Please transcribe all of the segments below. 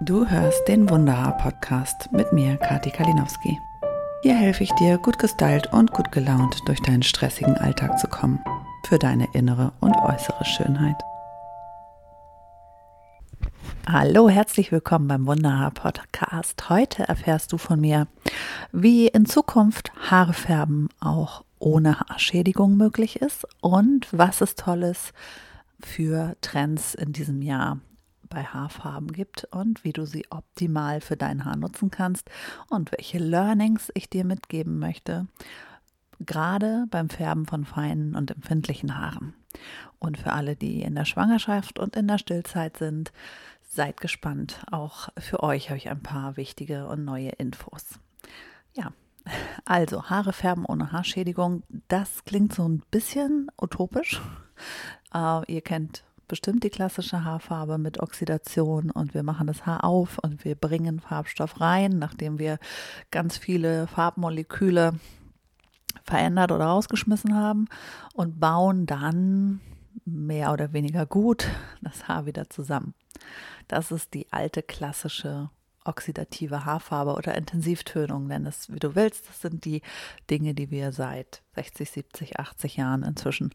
Du hörst den Wunderhaar-Podcast mit mir, Kati Kalinowski. Hier helfe ich dir, gut gestylt und gut gelaunt durch deinen stressigen Alltag zu kommen. Für deine innere und äußere Schönheit. Hallo, herzlich willkommen beim Wunderhaar Podcast. Heute erfährst du von mir, wie in Zukunft Haare färben auch ohne Haarschädigung möglich ist und was es Tolles für Trends in diesem Jahr bei Haarfarben gibt und wie du sie optimal für dein Haar nutzen kannst und welche Learnings ich dir mitgeben möchte, gerade beim Färben von feinen und empfindlichen Haaren. Und für alle, die in der Schwangerschaft und in der Stillzeit sind, seid gespannt. Auch für euch habe ich ein paar wichtige und neue Infos. Ja, also Haare färben ohne Haarschädigung, das klingt so ein bisschen utopisch. Uh, ihr kennt bestimmt die klassische Haarfarbe mit Oxidation und wir machen das Haar auf und wir bringen Farbstoff rein, nachdem wir ganz viele Farbmoleküle verändert oder rausgeschmissen haben und bauen dann mehr oder weniger gut das Haar wieder zusammen. Das ist die alte klassische oxidative Haarfarbe oder Intensivtönung, nenn es wie du willst. Das sind die Dinge, die wir seit 60, 70, 80 Jahren inzwischen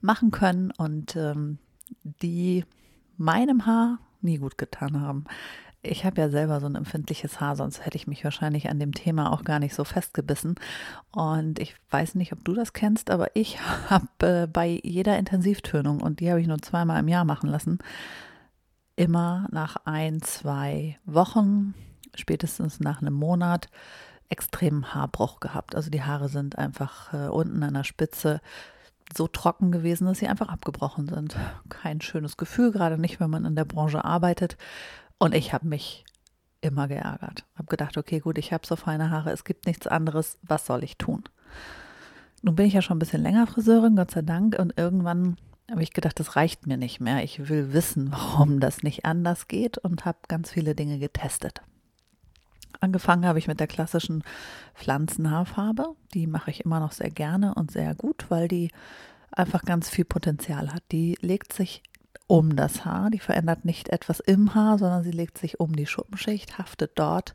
machen können und ähm, die meinem Haar nie gut getan haben. Ich habe ja selber so ein empfindliches Haar, sonst hätte ich mich wahrscheinlich an dem Thema auch gar nicht so festgebissen. Und ich weiß nicht, ob du das kennst, aber ich habe äh, bei jeder Intensivtönung, und die habe ich nur zweimal im Jahr machen lassen, immer nach ein, zwei Wochen, spätestens nach einem Monat, extremen Haarbruch gehabt. Also die Haare sind einfach äh, unten an der Spitze so trocken gewesen, dass sie einfach abgebrochen sind. Kein schönes Gefühl, gerade nicht, wenn man in der Branche arbeitet. Und ich habe mich immer geärgert. Habe gedacht, okay, gut, ich habe so feine Haare, es gibt nichts anderes, was soll ich tun? Nun bin ich ja schon ein bisschen länger Friseurin, Gott sei Dank, und irgendwann habe ich gedacht, das reicht mir nicht mehr. Ich will wissen, warum das nicht anders geht und habe ganz viele Dinge getestet. Angefangen habe ich mit der klassischen Pflanzenhaarfarbe. Die mache ich immer noch sehr gerne und sehr gut, weil die einfach ganz viel Potenzial hat. Die legt sich um das Haar, die verändert nicht etwas im Haar, sondern sie legt sich um die Schuppenschicht, haftet dort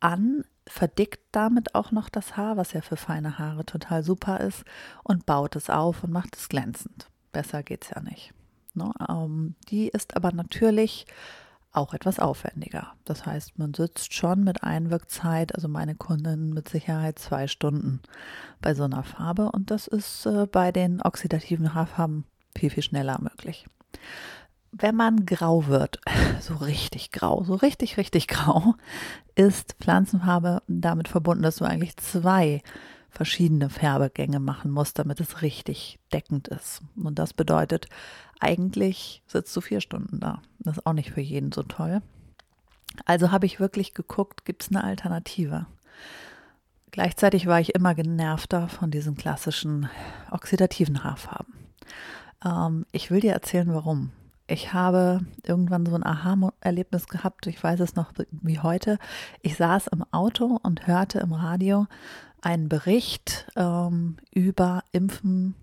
an, verdickt damit auch noch das Haar, was ja für feine Haare total super ist, und baut es auf und macht es glänzend. Besser geht es ja nicht. Ne? Ähm, die ist aber natürlich auch etwas aufwendiger. Das heißt, man sitzt schon mit Einwirkzeit, also meine Kundin mit Sicherheit zwei Stunden bei so einer Farbe und das ist äh, bei den oxidativen Haarfarben viel, viel schneller möglich. Wenn man grau wird, so richtig grau, so richtig, richtig grau, ist Pflanzenfarbe damit verbunden, dass du eigentlich zwei verschiedene Färbegänge machen musst, damit es richtig deckend ist. Und das bedeutet, eigentlich sitzt du vier Stunden da. Das ist auch nicht für jeden so toll. Also habe ich wirklich geguckt, gibt es eine Alternative? Gleichzeitig war ich immer genervter von diesen klassischen oxidativen Haarfarben. Ähm, ich will dir erzählen, warum. Ich habe irgendwann so ein Aha-Erlebnis gehabt, ich weiß es noch wie heute. Ich saß im Auto und hörte im Radio einen Bericht ähm, über Impfen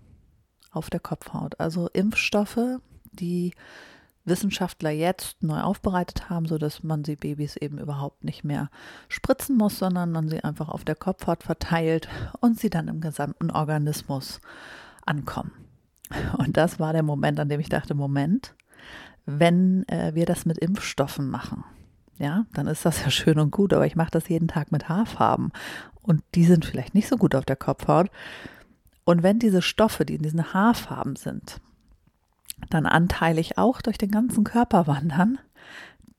auf der Kopfhaut. Also Impfstoffe, die Wissenschaftler jetzt neu aufbereitet haben, sodass man sie Babys eben überhaupt nicht mehr spritzen muss, sondern man sie einfach auf der Kopfhaut verteilt und sie dann im gesamten Organismus ankommen. Und das war der Moment, an dem ich dachte, Moment, wenn äh, wir das mit Impfstoffen machen, ja, dann ist das ja schön und gut, aber ich mache das jeden Tag mit Haarfarben und die sind vielleicht nicht so gut auf der Kopfhaut. Und wenn diese Stoffe, die in diesen Haarfarben sind, dann anteilig auch durch den ganzen Körper wandern,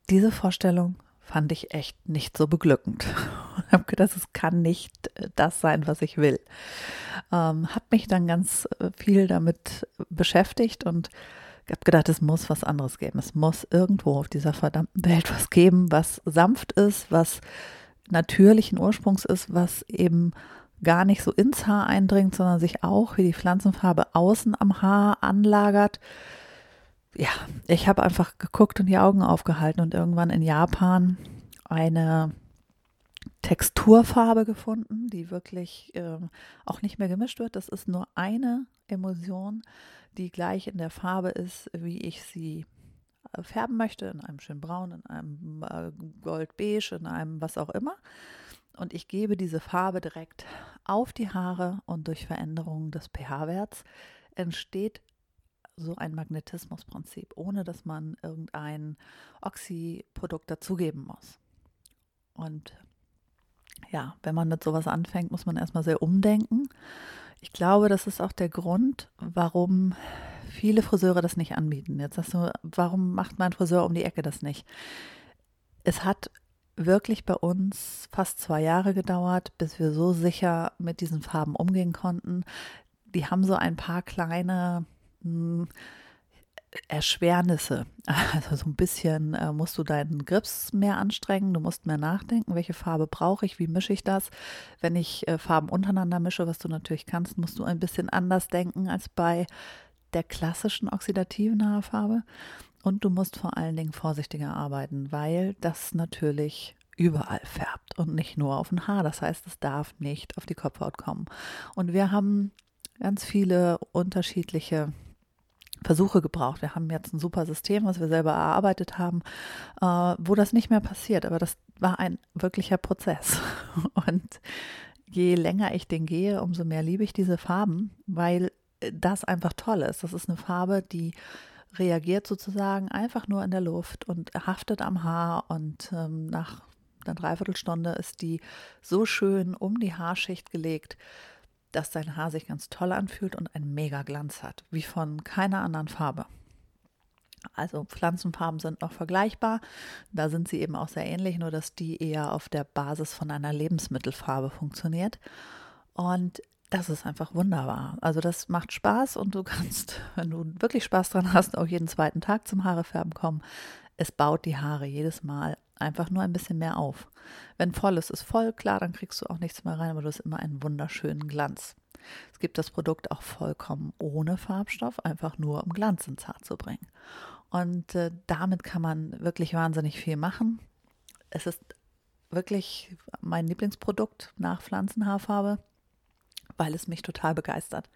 diese Vorstellung fand ich echt nicht so beglückend. Und habe gedacht, es kann nicht äh, das sein, was ich will. Ähm, habe mich dann ganz äh, viel damit beschäftigt und habe gedacht, es muss was anderes geben. Es muss irgendwo auf dieser verdammten Welt was geben, was sanft ist, was natürlichen Ursprungs ist, was eben gar nicht so ins Haar eindringt, sondern sich auch wie die Pflanzenfarbe außen am Haar anlagert. Ja, ich habe einfach geguckt und die Augen aufgehalten und irgendwann in Japan eine Texturfarbe gefunden, die wirklich äh, auch nicht mehr gemischt wird. Das ist nur eine Emulsion, die gleich in der Farbe ist, wie ich sie färben möchte, in einem schön braun, in einem äh, goldbeige, in einem was auch immer. Und ich gebe diese Farbe direkt auf die Haare und durch Veränderungen des pH-Werts entsteht so ein Magnetismusprinzip, ohne dass man irgendein Oxy-Produkt dazugeben muss. Und ja, wenn man mit sowas anfängt, muss man erstmal sehr umdenken. Ich glaube, das ist auch der Grund, warum viele Friseure das nicht anbieten. Jetzt sagst du, warum macht mein Friseur um die Ecke das nicht? Es hat wirklich bei uns fast zwei Jahre gedauert, bis wir so sicher mit diesen Farben umgehen konnten. Die haben so ein paar kleine mh, hm, Erschwernisse. Also so ein bisschen äh, musst du deinen Grips mehr anstrengen, du musst mehr nachdenken, welche Farbe brauche ich, wie mische ich das. Wenn ich äh, Farben untereinander mische, was du natürlich kannst, musst du ein bisschen anders denken als bei der klassischen oxidativen Haarfarbe. Und du musst vor allen Dingen vorsichtiger arbeiten, weil das natürlich überall färbt und nicht nur auf ein Haar. Das heißt, es darf nicht auf die Kopfhaut kommen. Und wir haben ganz viele unterschiedliche Versuche gebraucht. Wir haben jetzt ein super System, was wir selber erarbeitet haben, äh, wo das nicht mehr passiert. Aber das war ein wirklicher Prozess. Und je länger ich den gehe, umso mehr liebe ich diese Farben, weil das einfach toll ist. Das ist eine Farbe, die reagiert sozusagen einfach nur in der Luft und haftet am Haar und ähm, nach einer Dreiviertelstunde ist die so schön um die Haarschicht gelegt, dass dein Haar sich ganz toll anfühlt und einen mega Glanz hat, wie von keiner anderen Farbe. Also Pflanzenfarben sind noch vergleichbar. Da sind sie eben auch sehr ähnlich, nur dass die eher auf der Basis von einer Lebensmittelfarbe funktioniert. Und das ist einfach wunderbar. Also das macht Spaß und du kannst, wenn du wirklich Spaß dran hast, auch jeden zweiten Tag zum Haarefärben kommen. Es baut die Haare jedes Mal einfach nur ein bisschen mehr auf. Wenn voll ist, ist voll, klar, dann kriegst du auch nichts mehr rein, aber du hast immer einen wunderschönen Glanz. Es gibt das Produkt auch vollkommen ohne Farbstoff, einfach nur um Glanz ins Haar zu bringen. Und äh, damit kann man wirklich wahnsinnig viel machen. Es ist wirklich mein Lieblingsprodukt nach Pflanzenhaarfarbe, weil es mich total begeistert,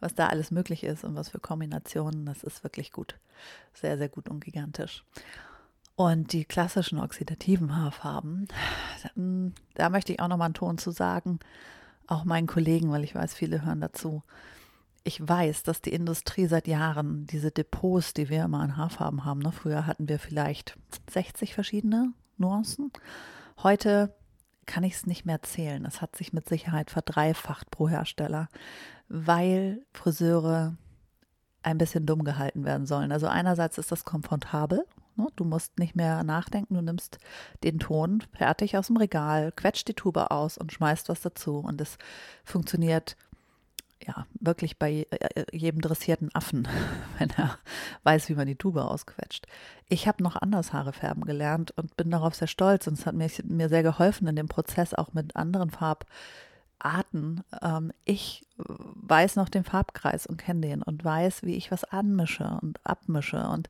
was da alles möglich ist und was für Kombinationen. Das ist wirklich gut. Sehr, sehr gut und gigantisch. Und die klassischen oxidativen Haarfarben, da möchte ich auch noch mal einen Ton zu sagen, auch meinen Kollegen, weil ich weiß, viele hören dazu. Ich weiß, dass die Industrie seit Jahren diese Depots, die wir immer an Haarfarben haben, ne, früher hatten wir vielleicht 60 verschiedene Nuancen. Heute kann ich es nicht mehr zählen. Es hat sich mit Sicherheit verdreifacht pro Hersteller, weil Friseure ein bisschen dumm gehalten werden sollen. Also einerseits ist das komfortabel, Ne? Du musst nicht mehr nachdenken, du nimmst den Ton fertig aus dem Regal, quetscht die Tube aus und schmeißt was dazu. Und es funktioniert ja wirklich bei äh, jedem dressierten Affen, wenn er weiß, wie man die Tube ausquetscht. Ich habe noch anders Haare färben gelernt und bin darauf sehr stolz. Und es hat mir, mir sehr geholfen in dem Prozess, auch mit anderen Farbarten. Ähm, ich weiß noch den Farbkreis und kenne den und weiß, wie ich was anmische und abmische und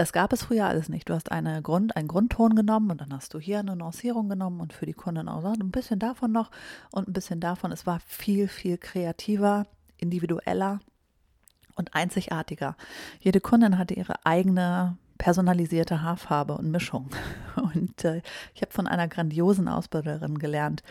das gab es früher alles nicht. Du hast eine Grund, einen Grundton genommen und dann hast du hier eine Nuancierung genommen und für die Kunden auch ein bisschen davon noch und ein bisschen davon. Es war viel, viel kreativer, individueller und einzigartiger. Jede Kundin hatte ihre eigene personalisierte Haarfarbe und Mischung. Und äh, ich habe von einer grandiosen Ausbilderin gelernt,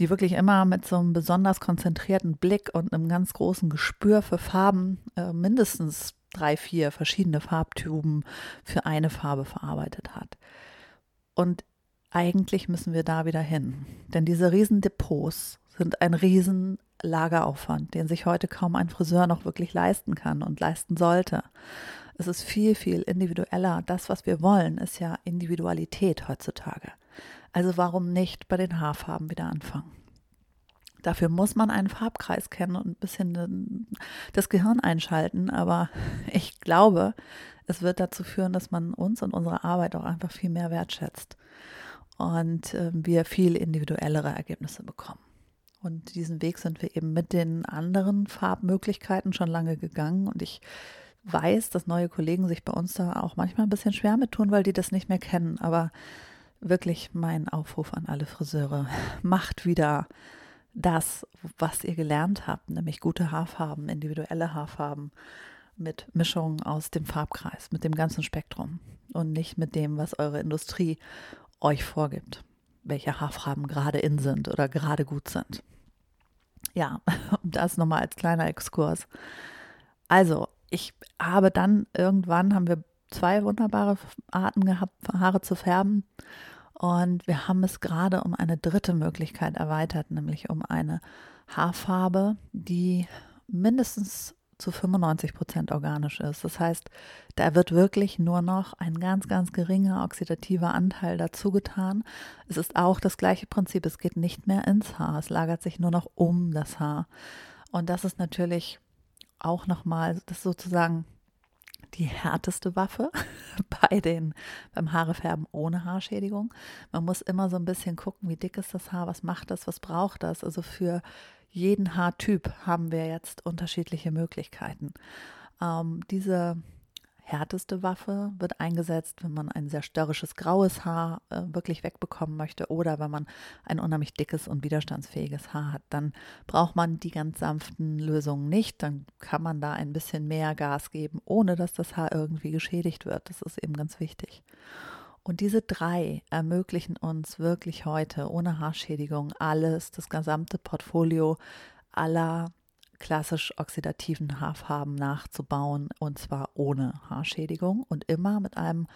die wirklich immer mit so einem besonders konzentrierten Blick und einem ganz großen Gespür für Farben äh, mindestens drei, vier verschiedene Farbtuben für eine Farbe verarbeitet hat. Und eigentlich müssen wir da wieder hin. Denn diese Riesendepots sind ein riesen Lageraufwand, den sich heute kaum ein Friseur noch wirklich leisten kann und leisten sollte. Es ist viel, viel individueller. Das, was wir wollen, ist ja Individualität heutzutage. Also warum nicht bei den Haarfarben wieder anfangen? Dafür muss man einen Farbkreis kennen und ein bisschen das Gehirn einschalten. Aber ich glaube, es wird dazu führen, dass man uns und unsere Arbeit auch einfach viel mehr wertschätzt und äh, wir viel individuellere Ergebnisse bekommen. Und diesen Weg sind wir eben mit den anderen Farbmöglichkeiten schon lange gegangen. Und ich weiß, dass neue Kollegen sich bei uns da auch manchmal ein bisschen schwer mit tun, weil die das nicht mehr kennen. Aber wirklich mein Aufruf an alle Friseure, macht wieder das, was ihr gelernt habt, nämlich gute Haarfarben, individuelle Haarfarben mit Mischungen aus dem Farbkreis, mit dem ganzen Spektrum und nicht mit dem, was eure Industrie euch vorgibt, welche Haarfarben gerade in sind oder gerade gut sind. Ja, das nochmal als kleiner Exkurs. Also, ich habe dann irgendwann haben wir zwei wunderbare Arten gehabt, Haare zu färben. Und wir haben es gerade um eine dritte Möglichkeit erweitert, nämlich um eine Haarfarbe, die mindestens zu 95 Prozent organisch ist. Das heißt, da wird wirklich nur noch ein ganz, ganz geringer oxidativer Anteil dazu getan. Es ist auch das gleiche Prinzip. Es geht nicht mehr ins Haar. Es lagert sich nur noch um das Haar. Und das ist natürlich auch nochmal, das sozusagen die härteste Waffe bei den, beim Haarefärben ohne Haarschädigung. Man muss immer so ein bisschen gucken, wie dick ist das Haar, was macht das, was braucht das. Also für jeden Haartyp haben wir jetzt unterschiedliche Möglichkeiten. Ähm, diese härteste Waffe wird eingesetzt, wenn man ein sehr störrisches graues Haar äh, wirklich wegbekommen möchte oder wenn man ein unheimlich dickes und widerstandsfähiges Haar hat. Dann braucht man die ganz sanften Lösungen nicht. Dann kann man da ein bisschen mehr Gas geben, ohne dass das Haar irgendwie geschädigt wird. Das ist eben ganz wichtig. Und diese drei ermöglichen uns wirklich heute ohne Haarschädigung alles, das gesamte Portfolio aller klassisch oxidativen Haarfarben nachzubauen und zwar ohne Haarschädigung und immer mit einem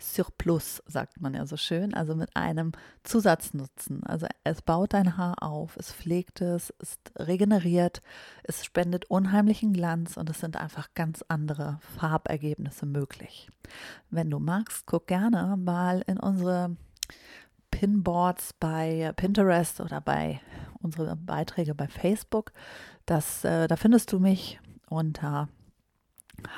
Surplus, sagt man ja so schön, also mit einem Zusatznutzen. Also es baut dein Haar auf, es pflegt es, es regeneriert, es spendet unheimlichen Glanz und es sind einfach ganz andere Farbergebnisse möglich. Wenn du magst, guck gerne mal in unsere Pinboards bei Pinterest oder bei unsere Beiträge bei Facebook. Das, äh, da findest du mich unter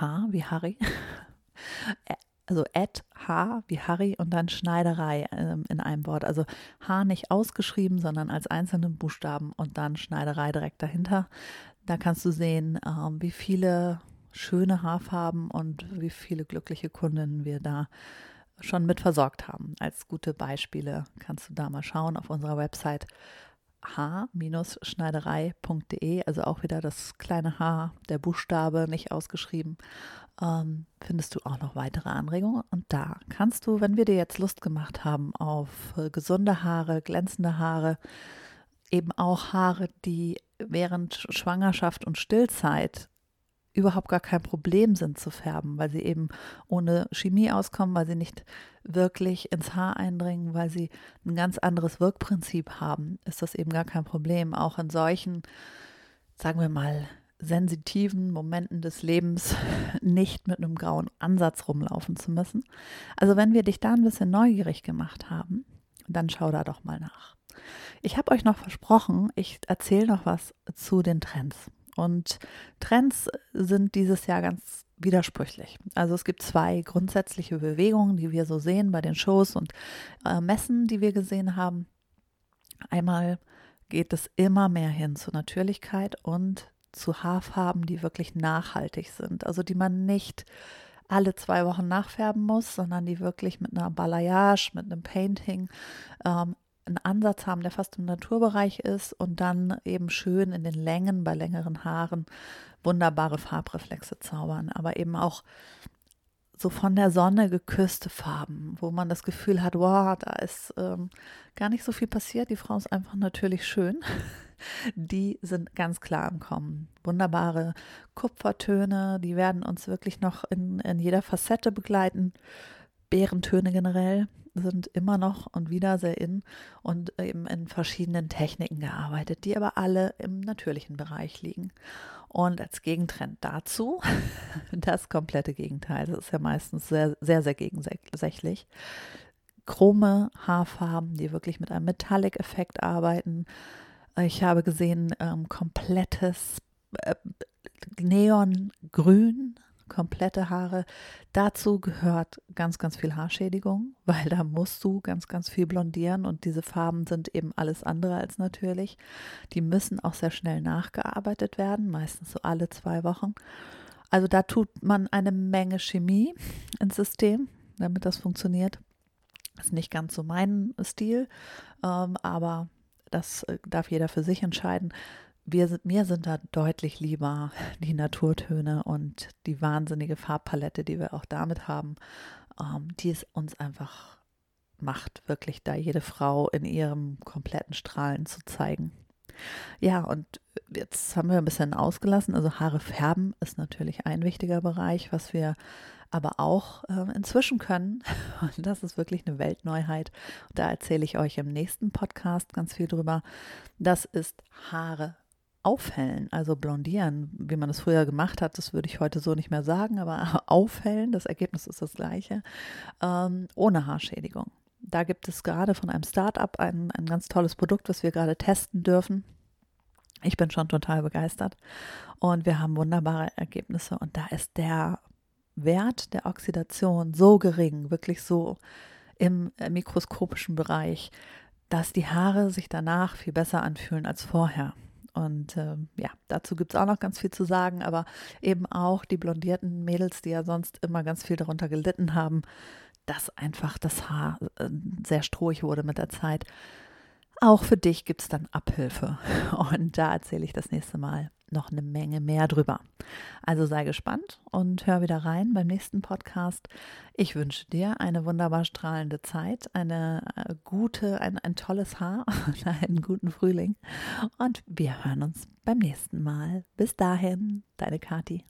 H wie Harry. also at H wie Harry und dann Schneiderei ähm, in einem Wort. Also H nicht ausgeschrieben, sondern als einzelnen Buchstaben und dann Schneiderei direkt dahinter. Da kannst du sehen, ähm, wie viele schöne Haarfarben und wie viele glückliche Kundinnen wir da schon mit versorgt haben. Als gute Beispiele kannst du da mal schauen auf unserer Website h-schneiderei.de, also auch wieder das kleine H, der Buchstabe nicht ausgeschrieben, ähm, findest du auch noch weitere Anregungen. Und da kannst du, wenn wir dir jetzt Lust gemacht haben auf äh, gesunde Haare, glänzende Haare, eben auch Haare, die während Schwangerschaft und Stillzeit überhaupt gar kein Problem sind zu färben, weil sie eben ohne Chemie auskommen, weil sie nicht wirklich ins Haar eindringen, weil sie ein ganz anderes Wirkprinzip haben, ist das eben gar kein Problem. Auch in solchen, sagen wir mal, sensitiven Momenten des Lebens nicht mit einem grauen Ansatz rumlaufen zu müssen. Also wenn wir dich da ein bisschen neugierig gemacht haben, dann schau da doch mal nach. Ich habe euch noch versprochen, ich erzähle noch was zu den Trends. Und Trends sind dieses Jahr ganz widersprüchlich. Also es gibt zwei grundsätzliche Bewegungen, die wir so sehen bei den Shows und äh, Messen, die wir gesehen haben. Einmal geht es immer mehr hin zur Natürlichkeit und zu Haarfarben, die wirklich nachhaltig sind. Also die man nicht alle zwei Wochen nachfärben muss, sondern die wirklich mit einer Balayage, mit einem Painting ähm, einen Ansatz haben, der fast im Naturbereich ist und dann eben schön in den Längen bei längeren Haaren wunderbare Farbreflexe zaubern, aber eben auch so von der Sonne geküsste Farben, wo man das Gefühl hat, wow, da ist ähm, gar nicht so viel passiert, die Frau ist einfach natürlich schön. Die sind ganz klar im Kommen. Wunderbare Kupfertöne, die werden uns wirklich noch in, in jeder Facette begleiten. Bärentöne generell, sind immer noch und wieder sehr in und eben in verschiedenen Techniken gearbeitet, die aber alle im natürlichen Bereich liegen. Und als Gegentrend dazu, das komplette Gegenteil, das ist ja meistens sehr, sehr, sehr gegensätzlich. Chrome Haarfarben, die wirklich mit einem Metallic-Effekt arbeiten. Ich habe gesehen, ähm, komplettes äh, Neongrün komplette Haare. Dazu gehört ganz, ganz viel Haarschädigung, weil da musst du ganz, ganz viel blondieren und diese Farben sind eben alles andere als natürlich. Die müssen auch sehr schnell nachgearbeitet werden, meistens so alle zwei Wochen. Also da tut man eine Menge Chemie ins System, damit das funktioniert. Ist nicht ganz so mein Stil, ähm, aber das äh, darf jeder für sich entscheiden. Wir, mir sind da deutlich lieber die Naturtöne und die wahnsinnige Farbpalette, die wir auch damit haben, ähm, die es uns einfach macht, wirklich da jede Frau in ihrem kompletten Strahlen zu zeigen. Ja, und jetzt haben wir ein bisschen ausgelassen. Also Haare färben ist natürlich ein wichtiger Bereich, was wir aber auch äh, inzwischen können. Und das ist wirklich eine Weltneuheit. Da erzähle ich euch im nächsten Podcast ganz viel drüber. Das ist Haare aufhellen, also blondieren, wie man es früher gemacht hat, das würde ich heute so nicht mehr sagen, aber aufhellen, das Ergebnis ist das gleiche, ähm, ohne Haarschädigung. Da gibt es gerade von einem Startup ein, ein ganz tolles Produkt, was wir gerade testen dürfen. Ich bin schon total begeistert und wir haben wunderbare Ergebnisse und da ist der Wert der Oxidation so gering, wirklich so im äh, mikroskopischen Bereich, dass die Haare sich danach viel besser anfühlen als vorher. Und äh, ja, dazu gibt es auch noch ganz viel zu sagen, aber eben auch die blondierten Mädels, die ja sonst immer ganz viel darunter gelitten haben, dass einfach das Haar äh, sehr strohig wurde mit der Zeit. Auch für dich gibt es dann Abhilfe. Und da erzähle ich das nächste Mal noch eine Menge mehr drüber. Also sei gespannt und hör wieder rein beim nächsten Podcast. Ich wünsche dir eine wunderbar strahlende Zeit, eine äh, gute, ein, ein tolles Haar und einen guten Frühling. Und wir hören uns beim nächsten Mal. Bis dahin, deine Kati.